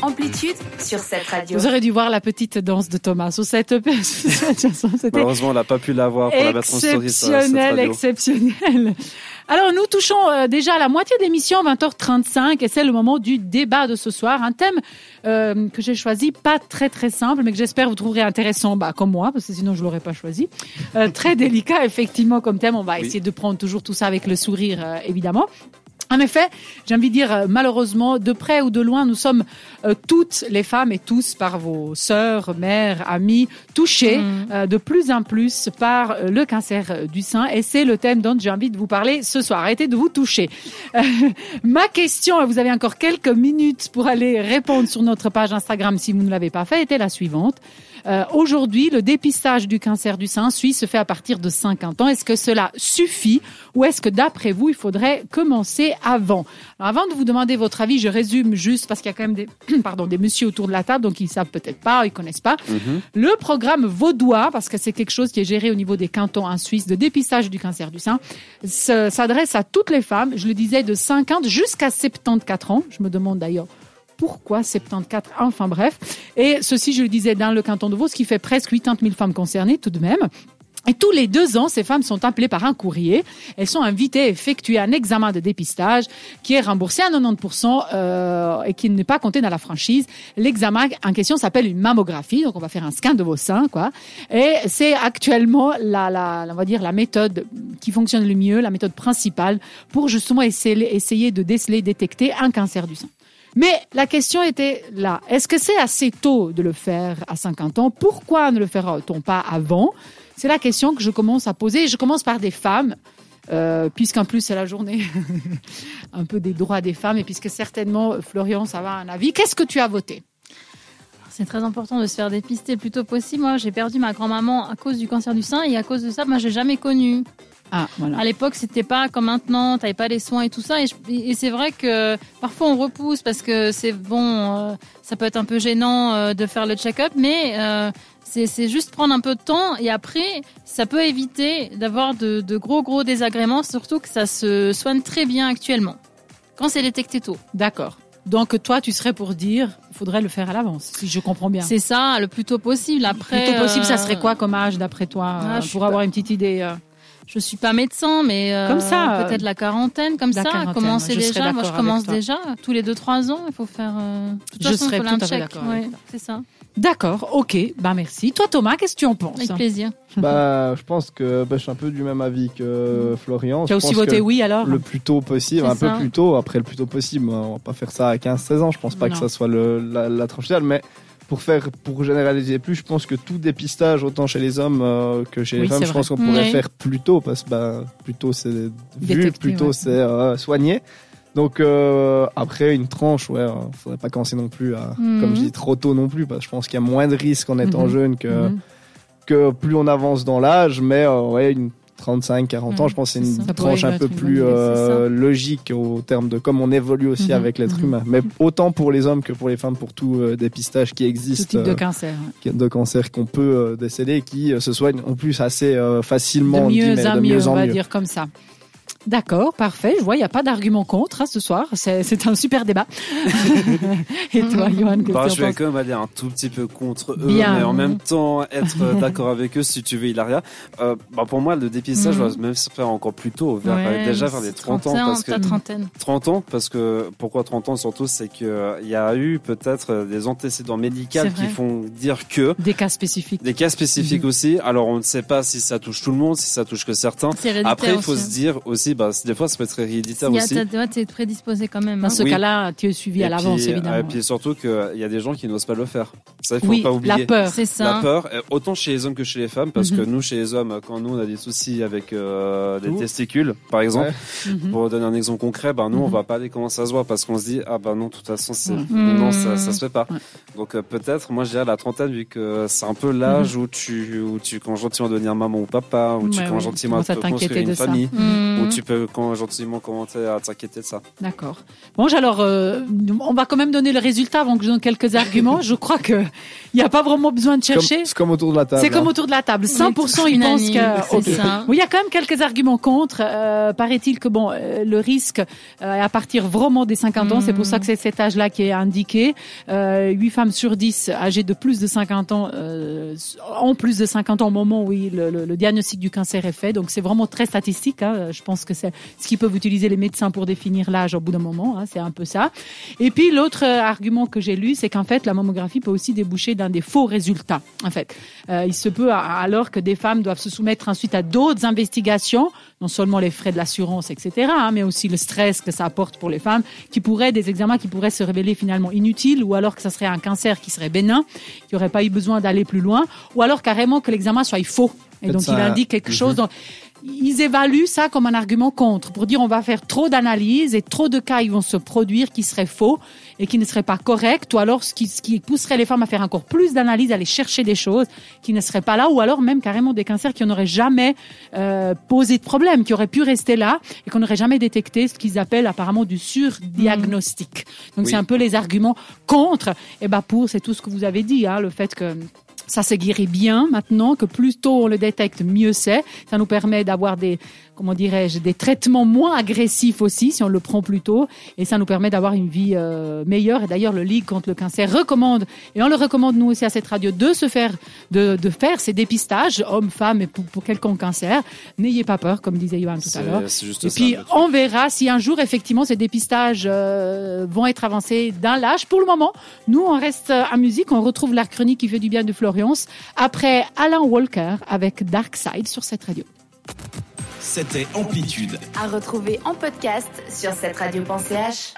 Amplitude sur cette radio. Vous aurez dû voir la petite danse de Thomas sur cette Malheureusement, on n'a pas pu la voir pour la cette Exceptionnel, radio. exceptionnel. Alors nous touchons euh, déjà à la moitié d'émission, 20h35, et c'est le moment du débat de ce soir. Un thème euh, que j'ai choisi, pas très très simple, mais que j'espère vous trouverez intéressant, bah, comme moi, parce que sinon je l'aurais pas choisi. Euh, très délicat, effectivement, comme thème. On va Oui. essayer de prendre toujours tout ça avec le sourire, euh, évidemment. En effet, j'ai envie de dire, euh, malheureusement, de près ou de loin, nous sommes euh, toutes les femmes et tous par vos sœurs, mères, amis, touchées euh, de plus en plus par euh, le cancer du sein. Et c'est le thème dont j'ai envie de vous parler ce soir. Arrêtez de vous toucher. Euh, ma question, et vous avez encore quelques minutes pour aller répondre sur notre page Instagram si vous ne l'avez pas fait, était la suivante. Euh, Aujourd'hui, le dépistage du cancer du sein suisse se fait à partir de 50 ans. Est-ce que cela suffit ou est-ce que d'après vous, il faudrait commencer avant? Alors, Avant de vous demander votre avis, je résume juste parce qu'il y a quand même des, pardon, des messieurs autour de la table, donc ils savent peut-être pas, ils connaissent pas. Le programme vaudois, parce que c'est quelque chose qui est géré au niveau des cantons en Suisse de dépistage du cancer du sein, se- s'adresse à toutes les femmes, je le disais, de 50 jusqu'à 74 ans. Je me demande d'ailleurs pourquoi 74 Enfin bref. Et ceci, je le disais, dans le canton de Vaud, ce qui fait presque 80 000 femmes concernées tout de même. Et tous les deux ans, ces femmes sont appelées par un courrier. Elles sont invitées à effectuer un examen de dépistage qui est remboursé à 90% euh, et qui n'est pas compté dans la franchise. L'examen en question s'appelle une mammographie, donc on va faire un scan de vos seins, quoi. Et c'est actuellement la, la, on va dire la méthode qui fonctionne le mieux, la méthode principale pour justement essayer, essayer de déceler, détecter un cancer du sein. Mais la question était là. Est-ce que c'est assez tôt de le faire à 50 ans? Pourquoi ne le fera-t-on pas avant? C'est la question que je commence à poser. Je commence par des femmes, euh, puisqu'en plus c'est la journée un peu des droits des femmes, et puisque certainement, Florian, ça va un avis. Qu'est-ce que tu as voté? C'est très important de se faire dépister le plus tôt possible. Moi, j'ai perdu ma grand-maman à cause du cancer du sein et à cause de ça, moi, j'ai jamais connu. Ah, voilà. À l'époque, c'était pas comme maintenant, t'avais pas les soins et tout ça. Et, c'est vrai que parfois on repousse parce que c'est bon, euh, ça peut être un peu gênant euh, de faire le check-up, mais euh, c'est juste prendre un peu de temps et après, ça peut éviter d'avoir de, de gros gros désagréments, surtout que ça se soigne très bien actuellement quand c'est détecté tôt. D'accord. Donc toi, tu serais pour dire, il faudrait le faire à l'avance, si je comprends bien. C'est ça, le plus tôt possible. Après, Plutôt possible, ça serait quoi comme âge d'après toi, Ah, pour pas- avoir une petite idée Je suis pas médecin, mais euh, Comme ça, euh, peut-être la quarantaine, comme la ça. quarantaine, commencer je déjà? Moi, d'accord je commence déjà. Tous les 2-3 ans, il faut faire. euh, toute Je façon, serais faut tout un à fait check. d'accord Ouais, c'est ça. D'accord, ok, bah merci. Toi Thomas, qu'est-ce que tu en penses? Avec plaisir. Bah, je pense que bah, je suis un peu du même avis que Florian. Tu as aussi voté oui alors? Le plus tôt possible, un peu plus tôt. Après, le plus tôt possible. On va pas faire ça à 15-16 ans. Je pense pas Non. que ça soit le, la, la tranche idéale. Mais pour faire, pour généraliser plus, je pense que tout dépistage, autant chez les hommes euh, que chez les Oui, femmes, je pense qu'on pourrait Oui. faire plus tôt parce que bah, plus tôt c'est vu, plus tôt ouais. c'est euh, soigné. Donc euh, après une tranche, ouais, faudrait pas commencer non plus à, Mhm. comme je dis, trop tôt non plus, parce que je pense qu'il y a moins de risques en étant Mhm. jeune que Mhm. que plus on avance dans l'âge, mais ouais, une 35-40 ans, Mhm, je pense que c'est une ça. Ça pourrait tranche un peu plus idée, euh, logique au terme de comme on évolue aussi Mhm, avec l'être mhm. humain. Mais autant pour les hommes que pour les femmes, pour tout euh, dépistage qui existe type de euh, cancer. de cancer qu'on peut euh, déceler, qui euh, se soigne en plus assez euh, facilement, De mieux en de mieux, mieux on en va mieux. dire comme ça. D'accord, parfait. Je vois, il n'y a pas d'argument contre hein, ce soir. C'est un super débat. Et toi, Johan, qu'est-ce Bah, que je vais quand même aller un tout petit peu contre eux, Bien. mais en même temps être euh, d'accord avec eux si tu veux, Hilaria. Euh, bah, pour moi, le dépistage Mhm. va même se faire encore plus tôt, vers, Ouais, déjà vers les c'est 30 ans. 31, Parce que, ta trentaine. 30 ans, parce que pourquoi 30 ans surtout, c'est qu'il y a eu peut-être euh, des antécédents médicaux qui font dire que Des cas spécifiques. des cas spécifiques Mhm. aussi. Alors on ne sait pas si ça touche tout le monde, si ça touche que certains. Après, il faut aussi, se dire aussi, bah, des fois, ça peut être héréditaire Il y a- aussi. ouais, T'es prédisposé quand même. Dans hein. ce Oui. cas-là, tu es suivi à l'avance, puis, évidemment. Et puis surtout qu'il y a des gens qui n'osent pas le faire. Ça, il faut oui, pas oublier. la peur. C'est ça. La peur, euh, autant chez les hommes que chez les femmes, parce Mhm. que nous, chez les hommes, quand nous on a des soucis avec euh, des testicules, par exemple, Mhm. pour donner un exemple concret, ben nous on Mhm. va pas aller comment ça se voit, parce qu'on se dit ah ben non, de toute façon c'est Mhm. non ça, ça se fait pas. Ouais. Donc euh, peut-être, moi je dirais la trentaine vu que c'est un peu l'âge où tu où tu commences gentiment à devenir maman ou papa, où tu commences ouais. gentiment à à te t'inquiéter construire une famille, Mhm. où tu peux quand, gentiment commencer à t'inquiéter de ça. D'accord. Bon, alors, euh, on va quand même donner le résultat avant que je donne quelques arguments. Je crois que il n'y a pas vraiment besoin de chercher. C'est comme autour de la table. C'est comme hein. autour de la table. 100% ils pensent que. c'est ok. ça. Oui, il y a quand même quelques arguments contre. Euh, Paraît-il que bon, euh, le risque euh, à partir vraiment des 50 ans, c'est pour ça que c'est cet âge-là qui est indiqué. Euh, 8 femmes sur 10 âgées de plus de 50 ans ont plus de 50 ans au moment où il- le, diagnostic du cancer est fait. Donc c'est vraiment très statistique. Hein. Je pense que c'est ce qu'ils peuvent utiliser les médecins pour définir l'âge au bout d'un moment. Hein. C'est un peu ça. Et puis l'autre euh, argument que j'ai lu, c'est qu'en fait la mammographie peut aussi déboucher dans des faux résultats. En fait, Euh, il se peut alors que des femmes doivent se soumettre ensuite à d'autres investigations, non seulement les frais de l'assurance, etc., hein, mais aussi le stress que ça apporte pour les femmes, qui pourraient des examens qui pourraient se révéler finalement inutiles, ou alors que ça serait un cancer qui serait bénin, qui aurait pas eu besoin d'aller plus loin, ou alors carrément que l'examen soit faux. Et donc ça- il indique quelque chose. dont- ils évaluent ça comme un argument contre, pour dire on va faire trop d'analyses et trop de cas ils vont se produire qui seraient faux et qui ne seraient pas corrects, ou alors ce qui, ce qui pousserait les femmes à faire encore plus d'analyses, à aller chercher des choses qui ne seraient pas là, ou alors même carrément des cancers qui n'auraient jamais euh, posé de problème, qui auraient pu rester là et qu'on n'aurait jamais détecté ce qu'ils appellent apparemment du surdiagnostic. Donc Oui. c'est un peu les arguments contre. Et ben pour, c'est tout ce que vous avez dit, hein, le fait que ça se guérit bien maintenant, que plus tôt on le détecte, mieux c'est. Ça nous permet d'avoir des, comment dirais-je, des traitements moins agressifs aussi si on le prend plus tôt, et ça nous permet d'avoir une vie euh, meilleure. Et d'ailleurs, le Ligue contre le cancer recommande, et on le recommande nous aussi à cette radio, de se faire, de, de faire ces dépistages, hommes, femmes, et pour, pour quelconque cancer. N'ayez pas peur, comme disait Johan tout à l'heure. Et ça. puis, on verra si un jour, effectivement, ces dépistages euh, vont être avancés dans l'âge. Pour le moment, nous, on reste à musique. On retrouve la chronique qui fait du bien de Florian. Après Alan Walker avec Dark Side sur cette radio. C'était Amplitude. À retrouver en podcast sur cette radio.ch.